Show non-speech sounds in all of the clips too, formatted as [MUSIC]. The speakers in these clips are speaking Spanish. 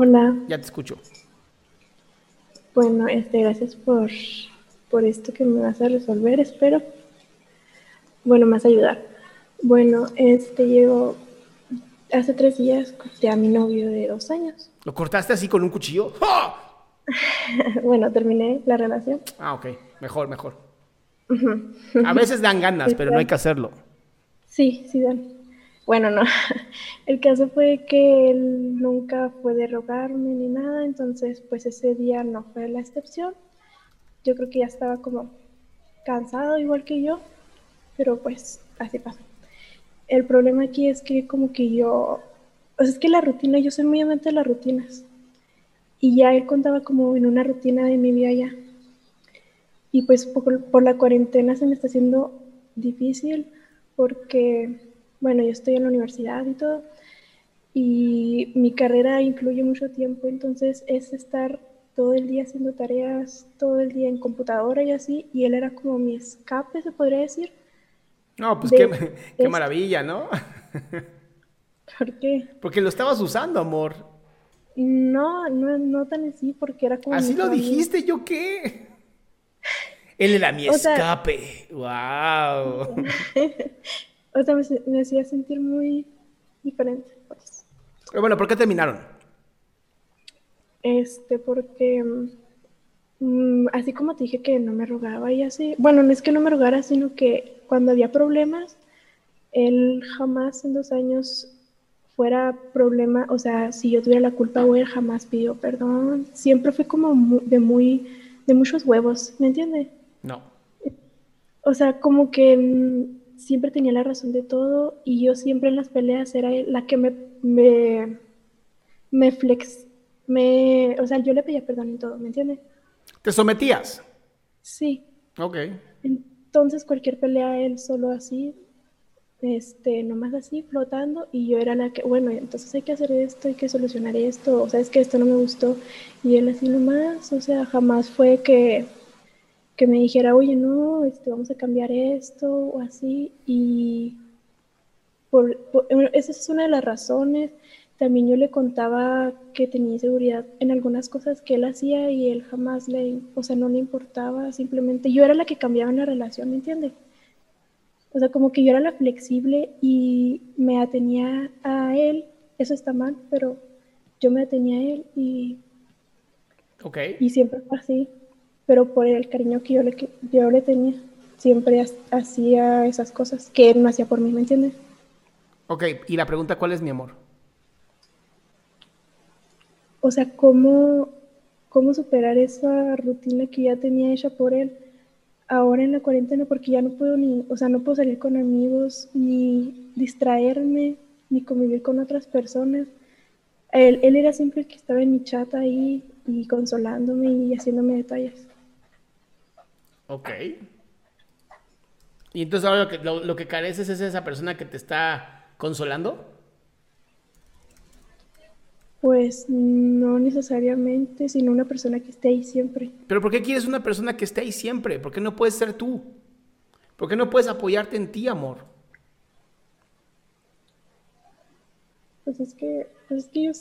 Hola, ya te escucho. bueno, este, gracias por, por esto que me vas a resolver, espero. Bueno, me vas a ayudar. Bueno, este, llevo, hace tres días corté a mi novio de dos años. ¿Lo cortaste así con un cuchillo? [LAUGHS] ¡Ah! Bueno, terminé la relación. Ah, ok. Mejor, mejor. A veces dan ganas, pero no hay que hacerlo. Sí, sí, Dan. Bueno, no. [LAUGHS] El caso fue que él nunca fue de rogarme ni nada, entonces pues ese día no fue la excepción. Yo creo que ya estaba como cansado igual que yo, pero pues así pasó. El problema aquí es que como que yo, es que la rutina, yo soy muy amante de las rutinas. Y ya él contaba como en una rutina de mi vida ya. Y pues por, por la cuarentena se me está haciendo difícil porque, bueno, yo estoy en la universidad y todo, y mi carrera incluye mucho tiempo, entonces es estar todo el día haciendo tareas, todo el día en computadora y así, y él era como mi escape, se podría decir. No, pues qué, [LAUGHS] qué maravilla, ¿no? [LAUGHS] ¿Por qué? Porque lo estabas usando, amor. No, no, no tan así, porque era como... Así lo dijiste, ¿yo qué? Él era mi O sea- escape. ¡Wow! [LAUGHS] O sea, me, hacía sentir muy diferente, pues. Pero bueno, ¿por qué terminaron? Este, porque mm, así como te dije que no me rogaba y así, bueno, no es que no me rogara, sino que cuando había problemas, él jamás en dos años fuera problema, o sea, si yo tuviera la culpa o él jamás pidió perdón, siempre fue como mu- de muy, de muchos huevos, ¿me entiendes? No. O sea, como que mm, siempre tenía la razón de todo y yo siempre en las peleas era la que me, me, me flex, me, o sea, yo le pedía perdón en todo, ¿me entiendes? ¿Te sometías? Sí. Ok. Entonces cualquier pelea él solo así, este, nomás así, flotando, y yo era la que, bueno, entonces hay que hacer esto, hay que solucionar esto, o sea, es que esto no me gustó, y él así nomás, o sea, jamás fue que, que me dijera, oye, no, este, vamos a cambiar esto, o así, y por, por- esa es una de las razones. También yo le contaba que tenía inseguridad en algunas cosas que él hacía y él jamás le, o sea, no le importaba, simplemente yo era la que cambiaba en la relación, ¿me entiendes? O sea, como que yo era la flexible y me atenía a él, eso está mal, pero yo me atenía a él y, Ok. y siempre fue así, pero por el cariño que yo le, que yo le tenía, siempre ha- hacía esas cosas que él no hacía por mí, ¿me entiendes? Ok, y la pregunta, ¿cuál es mi amor? O sea, ¿cómo, cómo superar esa rutina que ya tenía hecha por él ahora en la cuarentena? Porque ya no puedo ni, o sea, no puedo salir con amigos, ni distraerme, ni convivir con otras personas. Él, él era siempre el que estaba en mi chat ahí y consolándome y haciéndome detalles. Ok. Y entonces ahora lo que, lo, lo que careces es esa persona que te está consolando. Pues no necesariamente, sino una persona que esté ahí siempre. Pero ¿por qué quieres una persona que esté ahí siempre? ¿Por qué no puedes ser tú? ¿Por qué no puedes apoyarte en ti, amor? Pues es que, pues es que yo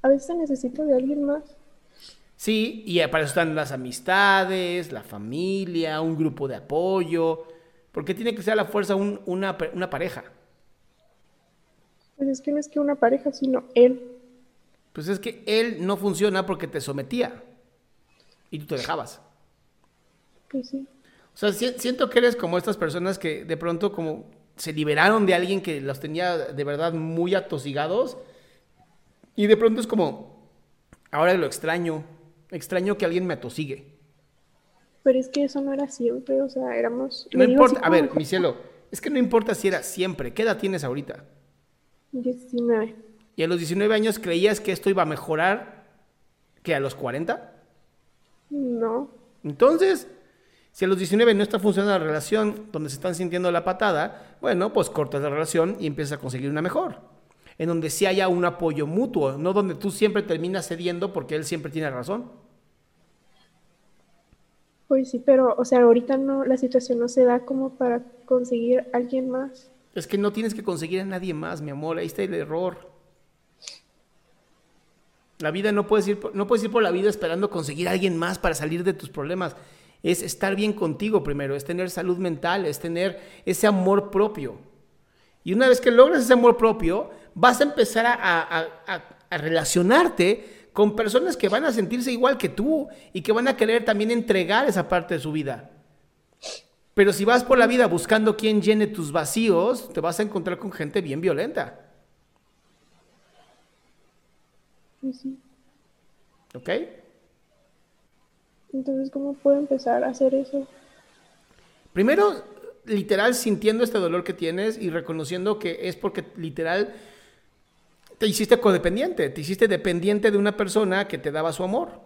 a veces necesito de alguien más. Sí, y para eso están las amistades, la familia, un grupo de apoyo. porque tiene que ser a la fuerza una, una pareja? Pues es que no es que una pareja, sino él. Pues es que él no funciona porque te sometía y tú te dejabas. Pues sí. O sea, siento que eres como estas personas que de pronto como se liberaron de alguien que los tenía de verdad muy atosigados y de pronto es como, ahora lo extraño, extraño que alguien me atosigue. Pero es que eso no era siempre, o sea, éramos... No importa, a ver, mi cielo, es que no importa si era siempre, ¿qué edad tienes ahorita? 19. ¿Y a los 19 años creías que esto iba a mejorar que a los 40? No. Entonces, si a los 19 no está funcionando la relación donde se están sintiendo la patada, bueno, pues cortas la relación y empiezas a conseguir una mejor. En donde sí haya un apoyo mutuo, no donde tú siempre terminas cediendo porque él siempre tiene razón. Pues sí, pero, o sea, ahorita no, la situación no se da como para conseguir alguien más. Es que no tienes que conseguir a nadie más, mi amor. Ahí está el error. La vida no puedes ir, no puedes ir por la vida esperando conseguir a alguien más para salir de tus problemas. Es estar bien contigo primero, es tener salud mental, es tener ese amor propio. Y una vez que logras ese amor propio, vas a empezar a, a relacionarte con personas que van a sentirse igual que tú y que van a querer también entregar esa parte de su vida. Pero si vas por la vida buscando quién llene tus vacíos, te vas a encontrar con gente bien violenta. Sí. ¿Ok? Entonces, ¿cómo puedo empezar a hacer eso? Primero, literal, sintiendo este dolor que tienes y reconociendo que es porque literal te hiciste codependiente, te hiciste dependiente de una persona que te daba su amor.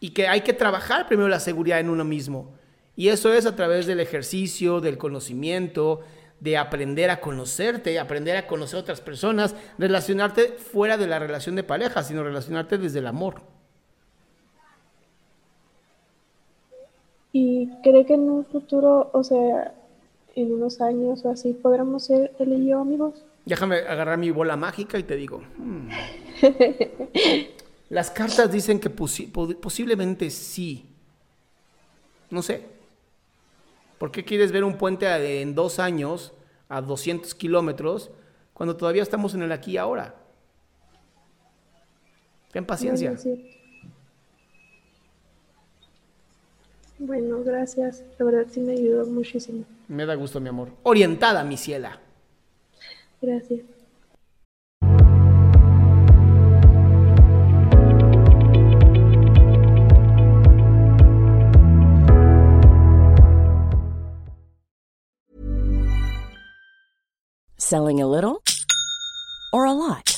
Y que hay que trabajar primero la seguridad en uno mismo. Y eso es a través del ejercicio, del conocimiento, de aprender a conocerte, aprender a conocer a otras personas, relacionarte fuera de la relación de pareja, sino relacionarte desde el amor. ¿Y cree que en un futuro, o sea, en unos años o así, podremos ser él y yo amigos? Déjame agarrar mi bola mágica y te digo. Hmm. [LAUGHS] Las cartas dicen que posiblemente sí. No sé. ¿Por qué quieres ver un puente en dos años a 200 kilómetros cuando todavía estamos en el aquí y ahora? Ten paciencia. Bueno, gracias. La verdad sí me ayudó muchísimo. Me da gusto, mi amor. Orientada, mi ciela. Gracias. Selling a little or a lot?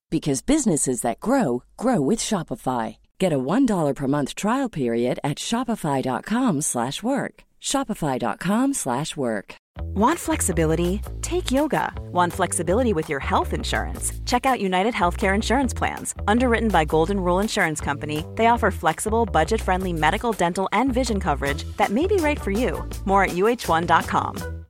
because businesses that grow grow with Shopify. Get a $1 per month trial period at Shopify.com slash work. Shopify.com slash work. Want flexibility? Take yoga. Want flexibility with your health insurance? Check out United Healthcare insurance plans. Underwritten by Golden Rule Insurance Company, they offer flexible, budget-friendly medical, dental, and vision coverage that may be right for you. More at uh1.com.